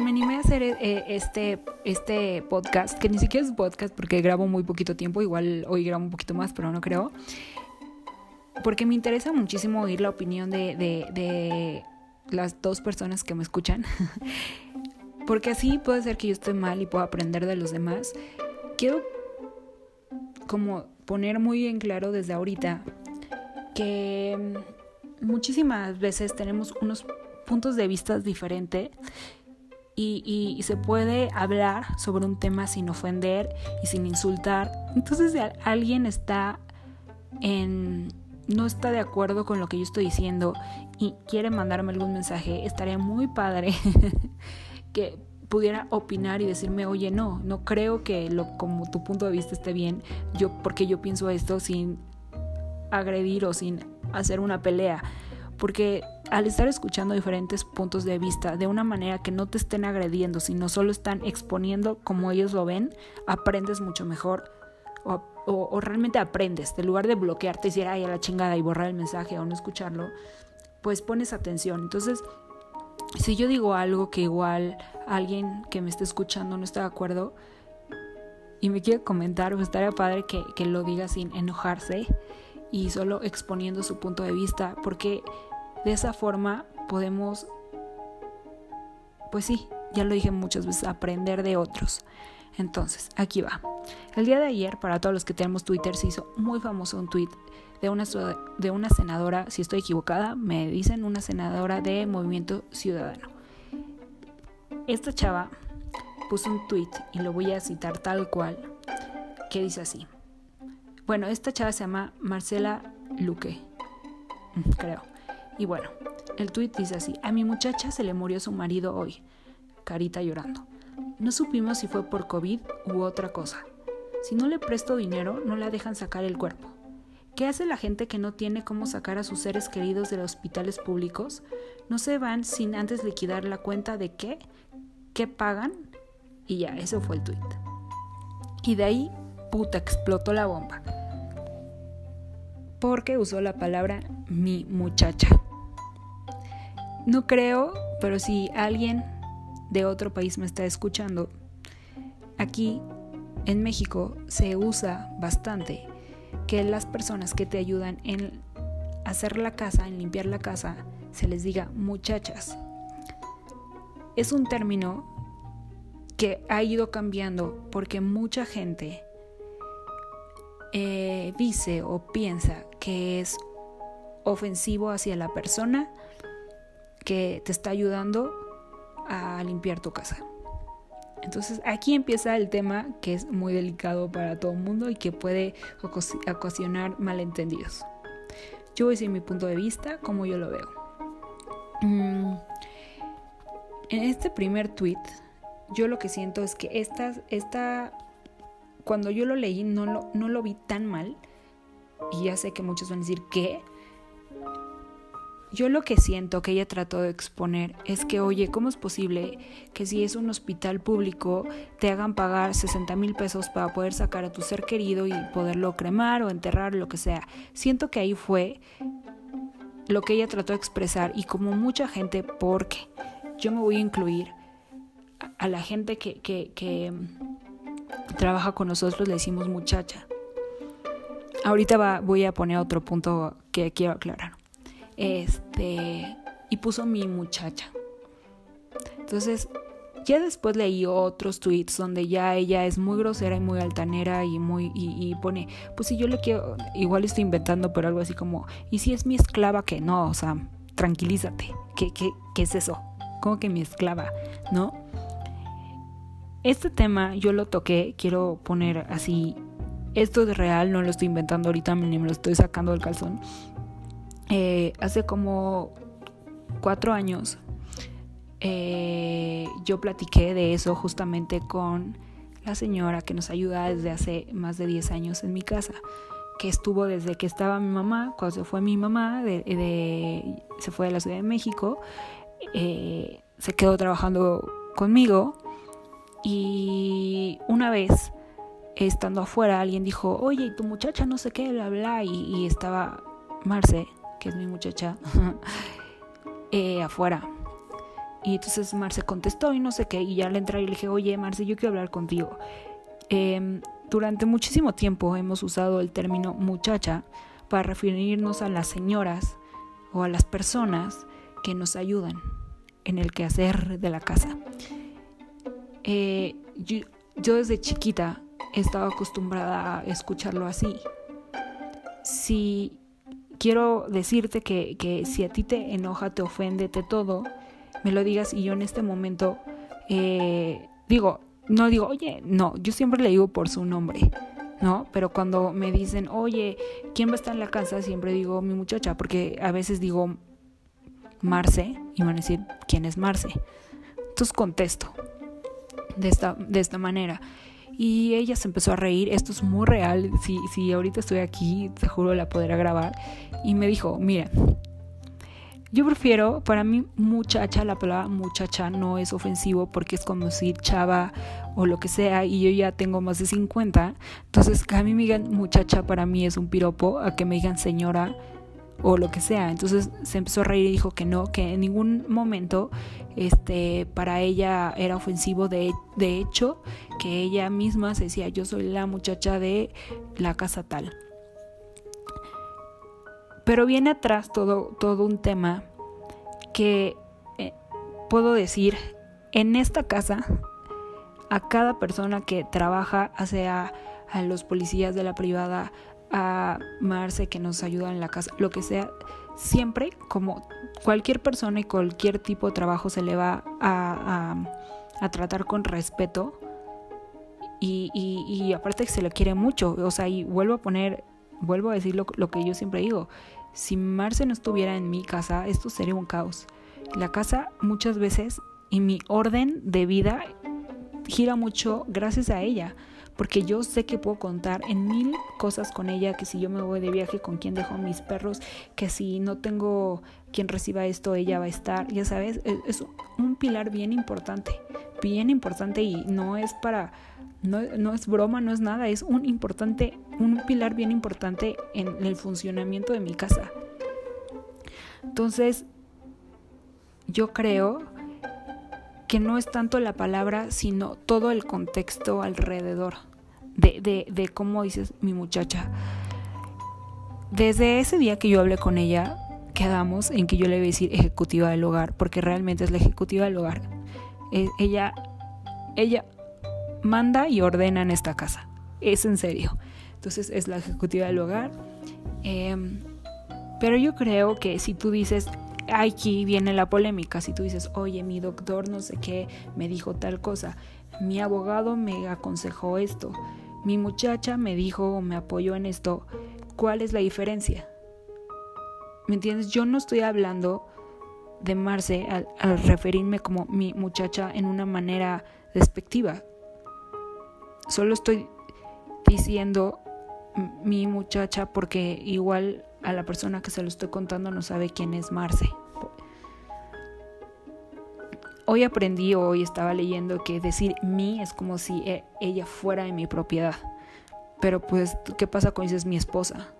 me animé a hacer eh, este, este podcast, que ni siquiera es podcast porque grabo muy poquito tiempo, igual hoy grabo un poquito más, pero no creo. Porque me interesa muchísimo oír la opinión de, de, de las dos personas que me escuchan. porque así puede ser que yo esté mal y pueda aprender de los demás. Quiero como poner muy en claro desde ahorita que muchísimas veces tenemos unos puntos de vista diferentes y, se puede hablar sobre un tema sin ofender y sin insultar. Entonces, si alguien está en no está de acuerdo con lo que yo estoy diciendo y quiere mandarme algún mensaje, estaría muy padre que pudiera opinar y decirme, oye, no, no creo que lo, como tu punto de vista esté bien, yo, porque yo pienso esto sin agredir o sin hacer una pelea porque al estar escuchando diferentes puntos de vista de una manera que no te estén agrediendo, sino solo están exponiendo como ellos lo ven, aprendes mucho mejor o, realmente aprendes. En lugar de bloquearte y decir, ay, a la chingada y borrar el mensaje o no escucharlo, pues pones atención. Entonces, si yo digo algo que igual alguien que me esté escuchando no está de acuerdo y me quiere comentar, pues estaría padre que, que lo diga sin enojarse y solo exponiendo su punto de vista, porque de esa forma podemos, pues sí, ya lo dije muchas veces, aprender de otros. Entonces, aquí va. El día de ayer, para todos los que tenemos Twitter, se hizo muy famoso un tweet de una, de una senadora, si estoy equivocada, me dicen una senadora de Movimiento Ciudadano. Esta chava puso un tweet y lo voy a citar tal cual, que dice así. Bueno, esta chava se llama Marcela Luque, mm, creo. Y bueno, el tweet dice así, a mi muchacha se le murió su marido hoy, carita llorando. No supimos si fue por COVID u otra cosa. Si no le presto dinero, no la dejan sacar el cuerpo. ¿Qué hace la gente que no tiene cómo sacar a sus seres queridos de los hospitales públicos? No se van sin antes liquidar la cuenta de qué, qué pagan y ya, eso fue el tweet. Y de ahí, puta, explotó la bomba porque usó la palabra mi muchacha. No creo, pero si alguien de otro país me está escuchando, aquí en México se usa bastante que las personas que te ayudan en hacer la casa, en limpiar la casa, se les diga muchachas. Es un término que ha ido cambiando porque mucha gente eh, dice o piensa que es ofensivo hacia la persona que te está ayudando a limpiar tu casa. Entonces aquí empieza el tema que es muy delicado para todo el mundo y que puede ocasionar malentendidos. Yo voy a decir mi punto de vista, como yo lo veo. Mm, en este primer tweet, yo lo que siento es que esta, esta cuando yo lo leí no lo, no lo vi tan mal. Y ya sé que muchos van a decir, ¿qué? Yo lo que siento que ella trató de exponer es que, oye, ¿cómo es posible que si es un hospital público te hagan pagar 60 mil pesos para poder sacar a tu ser querido y poderlo cremar o enterrar, lo que sea? Siento que ahí fue lo que ella trató de expresar y como mucha gente, porque yo me voy a incluir a, la gente que, que, que trabaja con nosotros le decimos muchacha. Ahorita va, voy a poner otro punto que quiero aclarar. Este, y puso mi muchacha. Entonces, ya después leí otros tweets donde ya ella es muy grosera y muy altanera y muy y, pone, pues si yo le quiero, igual estoy inventando, pero algo así como, y si es mi esclava que no, o sea, tranquilízate, ¿qué, qué, qué es eso? ¿Cómo que mi esclava? ¿No? Este tema yo lo toqué, quiero poner así, esto es real, no lo estoy inventando ahorita ni me lo estoy sacando del calzón. Eh, hace como cuatro años eh, yo platiqué de eso justamente con la señora que nos ayuda desde hace más de 10 años en mi casa, que estuvo desde que estaba mi mamá, cuando se fue mi mamá, se fue de la Ciudad de México, eh, se quedó trabajando conmigo y una vez, estando afuera, alguien dijo, oye, tu muchacha no sé qué, bla, bla, y, estaba Marce, que es mi muchacha, eh, afuera. Y entonces Marce contestó y no sé qué, y ya le entré y le dije, oye Marce, yo quiero hablar contigo. Em, durante muchísimo tiempo hemos usado el término muchacha para referirnos a las señoras o a las personas que nos ayudan en el quehacer de la casa. Eh, yo, desde chiquita he estado acostumbrada a escucharlo así. Si quiero decirte que, que si a ti te enoja, te ofende, te todo, me lo digas y yo en este momento eh, digo, no digo, oye, no, yo siempre le digo por su nombre, ¿no? Pero cuando me dicen, oye, ¿quién va a estar en la casa? Siempre digo mi muchacha, porque a veces digo Marce y van a decir, ¿quién es Marce? Entonces contesto de esta, de esta manera. Y ella se empezó a reír, esto es muy real, si, si ahorita estoy aquí, te juro la podrá grabar. Y me dijo, mira, yo prefiero, para mí muchacha, la palabra muchacha no es ofensivo porque es como si chava o lo que sea y yo ya tengo más de 50. Entonces a mí me digan muchacha para mí es un piropo, a que me digan señora o lo que sea. Entonces se empezó a reír y dijo que no, que en ningún momento este, para ella era ofensivo. De, de hecho, que ella misma se decía yo soy la muchacha de la casa tal. Pero viene atrás todo, todo un tema que eh, puedo decir, en esta casa, a cada persona que trabaja, sea a los policías de la privada, a Marce que nos ayuda en la casa, lo que sea, siempre como cualquier persona y cualquier tipo de trabajo se le va a, tratar con respeto y, aparte que se le quiere mucho, o sea, y vuelvo a poner, vuelvo a decir lo, lo que yo siempre digo, si Marce no estuviera en mi casa, esto sería un caos. La casa muchas veces y mi orden de vida gira mucho gracias a ella, porque yo sé que puedo contar en mil cosas con ella, que si yo me voy de viaje, con quién dejo mis perros, que si no tengo quien reciba esto, ella va a estar, ya sabes, es un pilar bien importante, bien importante y no es para no, es broma, no es nada, es un importante, un pilar bien importante en el funcionamiento de mi casa. Entonces, yo creo que no es tanto la palabra, sino todo el contexto alrededor de, de, de cómo dices mi muchacha. Desde ese día que yo hablé con ella, quedamos en que yo le iba a decir ejecutiva del hogar, porque realmente es la ejecutiva del hogar. E, ella, ella manda y ordena en esta casa. Es en serio. Entonces es la ejecutiva del hogar. Em, pero yo creo que si tú dices, aquí viene la polémica, si tú dices, oye, mi doctor no sé qué me dijo tal cosa, mi abogado me aconsejó esto, mi muchacha me dijo o me apoyó en esto, ¿cuál es la diferencia? ¿Me entiendes? Yo no estoy hablando de Marce al referirme como mi muchacha en una manera despectiva. Solo estoy diciendo mi muchacha porque igual a la persona que se lo estoy contando no sabe quién es Marce. Hoy aprendí, hoy estaba leyendo que decir mi es como si e, ella fuera de mi propiedad. Pero pues, ¿qué pasa cuando dices mi esposa?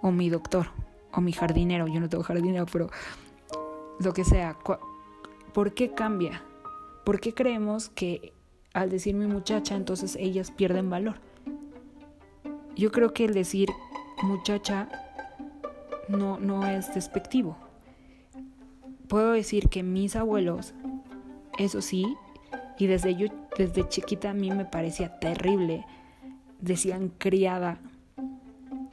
O mi doctor, o mi jardinero. Yo no tengo jardinero, pero lo que sea. ¿Por qué cambia? ¿Por qué creemos que al decir mi muchacha, entonces ellas pierden valor. Yo creo que el decir muchacha no, no es despectivo. Puedo decir que mis abuelos, eso sí, y desde yo, desde chiquita a mí me parecía terrible, decían criada,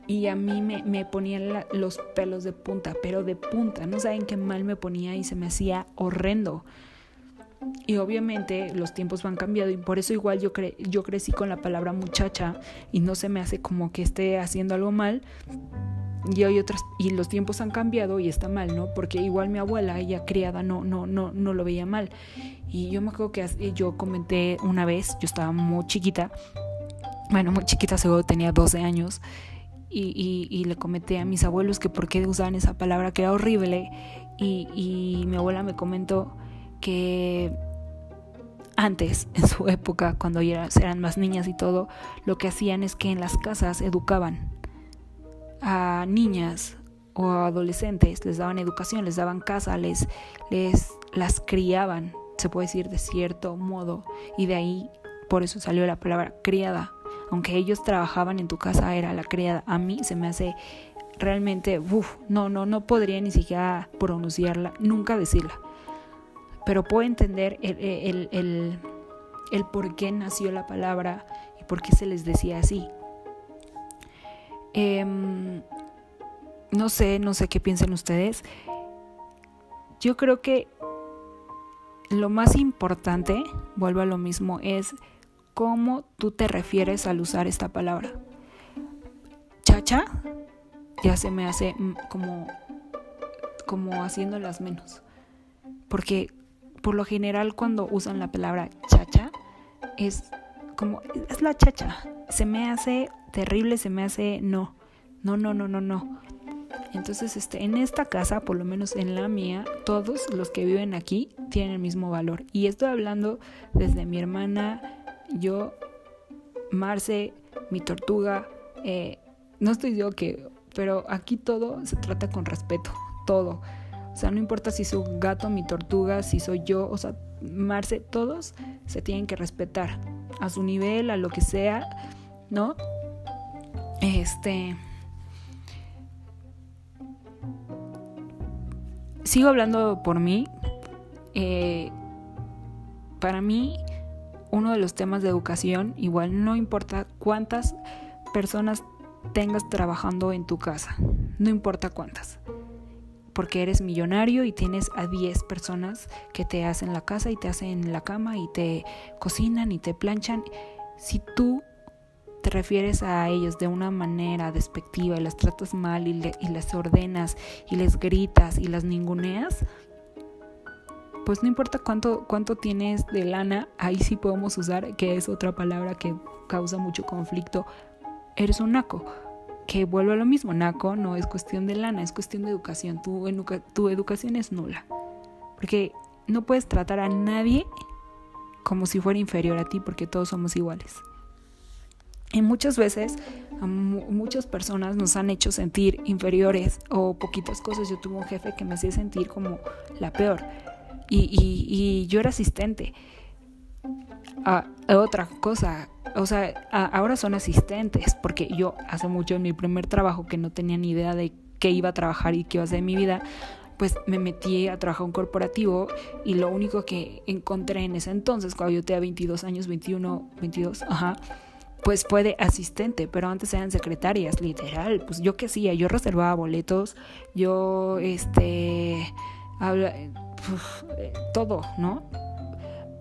y a mí me, me ponían los pelos de punta, pero de punta, no saben qué mal me ponía y se me hacía horrendo. Y obviamente los tiempos van cambiando y por eso igual yo, cre yo crecí con la palabra muchacha y no se me hace como que esté haciendo algo mal. Y hay otras y los tiempos han cambiado y está mal, ¿no? Porque igual mi abuela, ella criada, no no no no lo veía mal. Y yo me acuerdo que yo comenté una vez, yo estaba muy chiquita. Bueno, muy chiquita, seguro tenía 12 años. Y, y, y, le comenté a mis abuelos que por qué usaban esa palabra que era horrible y, y mi abuela me comentó que antes, en su época, cuando eran más niñas y todo, lo que hacían es que en las casas educaban a niñas o adolescentes, les daban educación, les daban casa, les, les las criaban, se puede decir de cierto modo, y de ahí por eso salió la palabra criada. Aunque ellos trabajaban en tu casa, era la criada. A mí se me hace realmente, uff, no, no, no podría ni siquiera pronunciarla, nunca decirla. Pero puedo entender el, el, el, el por qué nació la palabra y por qué se les decía así. Em, no sé, no sé qué piensan ustedes. Yo creo que lo más importante, vuelvo a lo mismo, es cómo tú te refieres al usar esta palabra. Chacha ya se me hace como como haciéndolas menos. Porque por lo general cuando usan la palabra chacha es como es la chacha. Se me hace terrible, se me hace no. No, no, no, no, no. Entonces, este, en esta casa, por lo menos en la mía, todos los que viven aquí tienen el mismo valor. Y estoy hablando desde mi hermana, yo, Marce, mi tortuga. Eh, no estoy diciendo que, pero aquí todo se trata con respeto, todo. O sea, no importa si soy gato, mi tortuga, si soy yo, o sea, Marce, todos se tienen que respetar a su nivel, a lo que sea, ¿no? Este. Sigo hablando por mí. Eh, para mí, uno de los temas de educación, igual no importa cuántas personas tengas trabajando en tu casa, no importa cuántas, porque eres millonario y tienes a 10 personas que te hacen la casa y te hacen la cama y te cocinan y te planchan. Si tú te refieres a ellos de una manera despectiva y las tratas mal y, les ordenas y les gritas y las ninguneas, pues no importa cuánto, cuánto tienes de lana, ahí sí podemos usar, que es otra palabra que causa mucho conflicto, eres un naco. Que vuelve a lo mismo, naco no es cuestión de lana, es cuestión de educación. Tu, tu educación es nula. Porque no puedes tratar a nadie como si fuera inferior a ti, porque todos somos iguales. Y muchas veces a muchas personas nos han hecho sentir inferiores o poquitas cosas. Yo tuve un jefe que me hacía sentir como la peor. Y, y, yo era asistente. a otra cosa, o sea, ahora son asistentes, porque yo hace mucho en mi primer trabajo que no tenía ni idea de qué iba a trabajar y qué iba a hacer en mi vida, pues me metí a trabajar un corporativo y lo único que encontré en ese entonces, cuando yo tenía 22 años, 21, 22, ajá, pues fue de asistente, pero antes eran secretarias, literal. Pues yo qué hacía, yo reservaba boletos, yo, este, habla, todo, ¿no?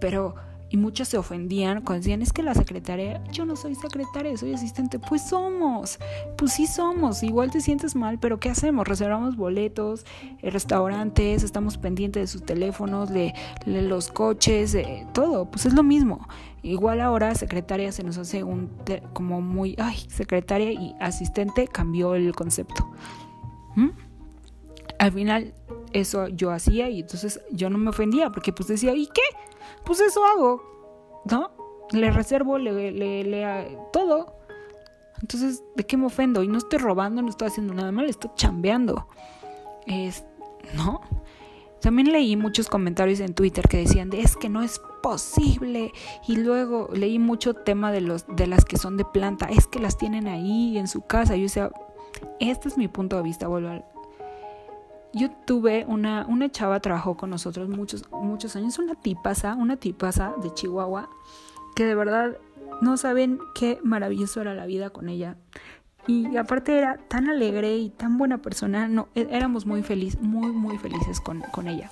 Pero, y muchos se ofendían cuando decían, es que la secretaria, yo no soy secretaria, soy asistente. Pues somos, pues sí somos, igual te sientes mal, pero ¿qué hacemos? Reservamos boletos, eh, restaurantes, estamos pendientes de sus teléfonos, de, los coches, todo, pues es lo mismo. Igual ahora secretaria se nos hace un como muy, ay, secretaria y asistente cambió el concepto. ¿Mm? Al final eso yo hacía y entonces yo no me ofendía porque pues decía, ¿y qué? Pues eso hago, ¿no? Le reservo, le, le, le todo. Entonces, ¿de qué me ofendo? Y no estoy robando, no estoy haciendo nada mal, estoy chambeando. Es, ¿no? También leí muchos comentarios en Twitter que decían de es que no es posible y luego leí mucho tema de los de las que son de planta, es que las tienen ahí en su casa. Yo decía, este es mi punto de vista, vuelvo yo tuve una, una chava trabajó con nosotros muchos, muchos años, una tipaza, una tipaza de Chihuahua, que de verdad no saben qué maravilloso era la vida con ella. Y aparte era tan alegre y tan buena persona, no, e, éramos muy felices, muy, muy felices con, con ella.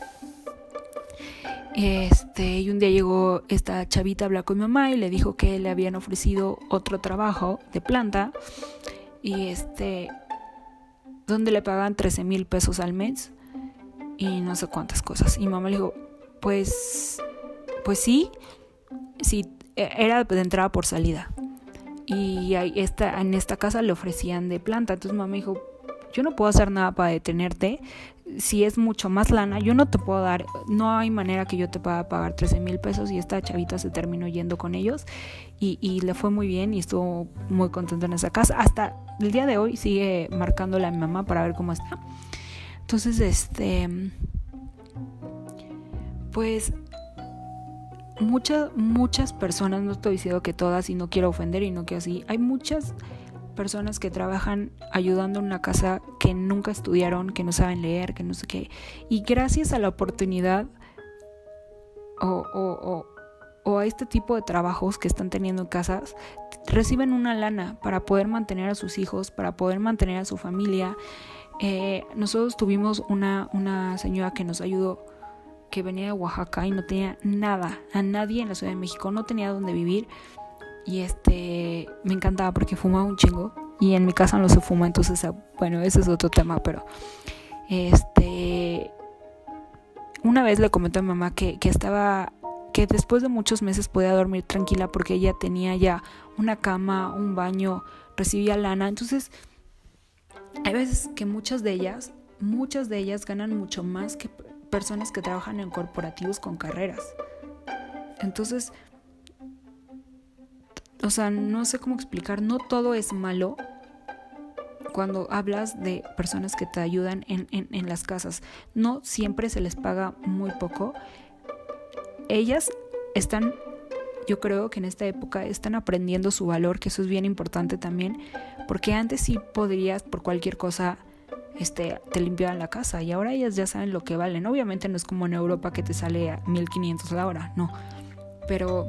Este, y un día llegó esta chavita a hablar con mi mamá y le dijo que le habían ofrecido otro trabajo de planta. Y este, donde le pagaban 13 mil pesos al mes y no sé cuántas cosas. Y mamá le dijo, pues, pues sí, sí, e, era de entrada por salida y esta, en esta casa le ofrecían de planta. Entonces mamá dijo, yo no puedo hacer nada para detenerte. Si es mucho más lana, yo no te puedo dar, no hay manera que yo te pueda pagar 13 mil pesos y esta chavita se terminó yendo con ellos y, le fue muy bien y estuvo muy contento en esa casa. Hasta el día de hoy sigue marcándole a mi mamá para ver cómo está. Entonces, este, pues muchas, muchas personas, no estoy diciendo que todas y no quiero ofender y no que así, hay muchas personas que trabajan ayudando en una casa que nunca estudiaron, que no saben leer, que no sé qué. Y gracias a la oportunidad o, o, o, a este tipo de trabajos que están teniendo en casas, reciben una lana para poder mantener a sus hijos, para poder mantener a su familia. Eh, nosotros tuvimos una, una señora que nos ayudó que venía de Oaxaca y no tenía nada, a nadie en la Ciudad de México, no tenía dónde vivir. Y este, me encantaba porque fumaba un chingo. Y en mi casa no se fuma, entonces, ah, bueno, ese es otro tema, pero este, una vez le comenté a mi mamá que, que estaba, que después de muchos meses podía dormir tranquila porque ella tenía ya una cama, un baño, recibía lana. Entonces, hay veces que muchas de ellas, muchas de ellas ganan mucho más que personas que trabajan en corporativos con carreras. Entonces, o sea, no sé cómo explicar, no todo es malo cuando hablas de personas que te ayudan en, en, las casas. No siempre se les paga muy poco. Ellas están, yo creo que en esta época están aprendiendo su valor, que eso es bien importante también, porque antes sí podrías por cualquier cosa este, te limpiaban la casa y ahora ellas ya saben lo que valen. Obviamente no es como en Europa que te sale a 1500 la hora, no. Pero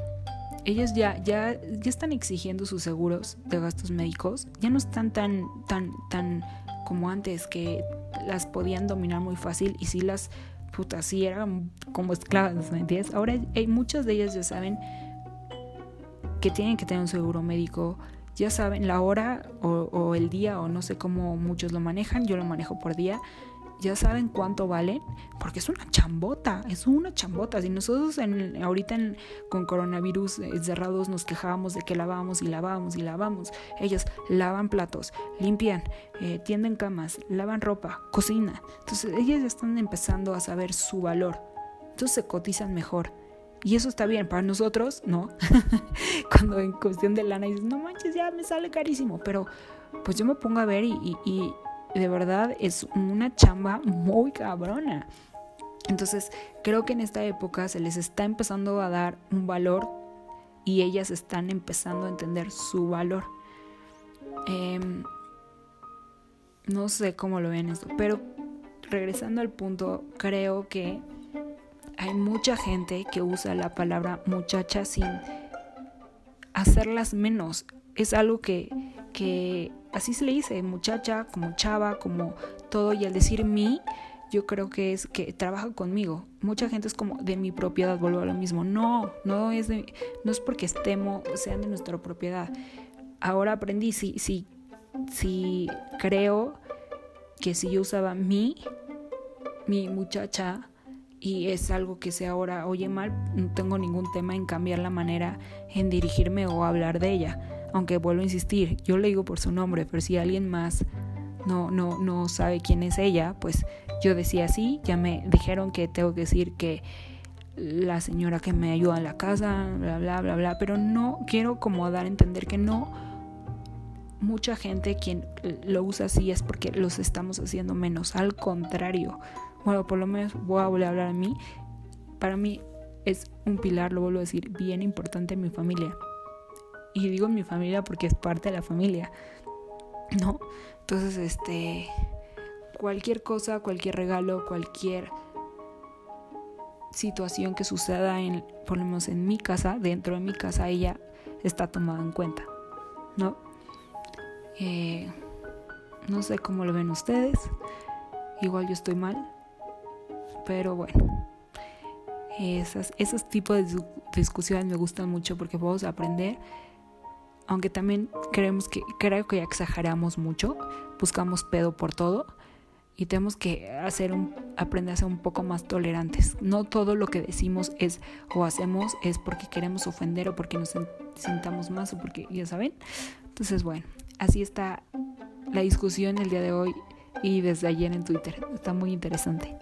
ellas ya, ya, ya están exigiendo sus seguros de gastos médicos, ya no están tan, tan, tan como antes que las podían dominar muy fácil y si las putas sí eran como esclavas, ¿me entiendes? Ahora hay, muchas de ellas ya saben que tienen que tener un seguro médico, ya saben la hora o, el día o no sé cómo muchos lo manejan, yo lo manejo por día, ya saben cuánto valen, porque es una chambota, es una chambota. Si nosotros en, ahorita con coronavirus cerrados nos quejábamos de que lavábamos y lavábamos y lavamos, ellas lavan platos, limpian, eh, tienden camas, lavan ropa, cocina. Entonces ellas ya están empezando a saber su valor, entonces se cotizan mejor. Y eso está bien, para nosotros, no. Cuando en cuestión de lana dices, no manches, ya me sale carísimo. Pero pues yo me pongo a ver y, de verdad es una chamba muy cabrona. Entonces creo que en esta época se les está empezando a dar un valor y ellas están empezando a entender su valor. Em, no sé cómo lo ven esto, pero regresando al punto, creo que hay mucha gente que usa la palabra muchacha sin hacerlas menos. Es algo que, que así se le dice, muchacha, como chava, como todo. Y al decir mi, yo creo que es que trabaja conmigo. Mucha gente es como de mi propiedad, vuelvo a lo mismo. No, no es, de, no es porque estemos, sean de nuestra propiedad. Ahora aprendí, si, si, si creo que si yo usaba mi, mi muchacha, y es algo que se ahora oye mal, no tengo ningún tema en cambiar la manera en dirigirme o hablar de ella. Aunque vuelvo a insistir, yo le digo por su nombre, pero si alguien más no, no, no sabe quién es ella, pues yo decía así, ya me dijeron que tengo que decir que la señora que me ayuda en la casa, bla, bla, bla, bla, pero no quiero como dar a entender que no. Mucha gente quien lo usa así es porque los estamos haciendo menos, al contrario, bueno, por lo menos voy a volver a hablar a mí, para mí es un pilar, lo vuelvo a decir, bien importante en mi familia. Y digo mi familia porque es parte de la familia, ¿no? Entonces, este, cualquier cosa, cualquier regalo, cualquier situación que suceda en, por lo menos en mi casa, dentro de mi casa, ella está tomada en cuenta, ¿no? Eh, no sé cómo lo ven ustedes, igual yo estoy mal, pero bueno, esas, esos tipos de discusiones me gustan mucho porque podemos aprender. Aunque también creemos que, creo que exageramos mucho, buscamos pedo por todo y tenemos que hacer un, aprender a ser un poco más tolerantes. No todo lo que decimos es o hacemos es porque queremos ofender o porque nos sintamos más o porque, ya saben. Entonces, bueno, así está la discusión el día de hoy y desde ayer en Twitter. Está muy interesante.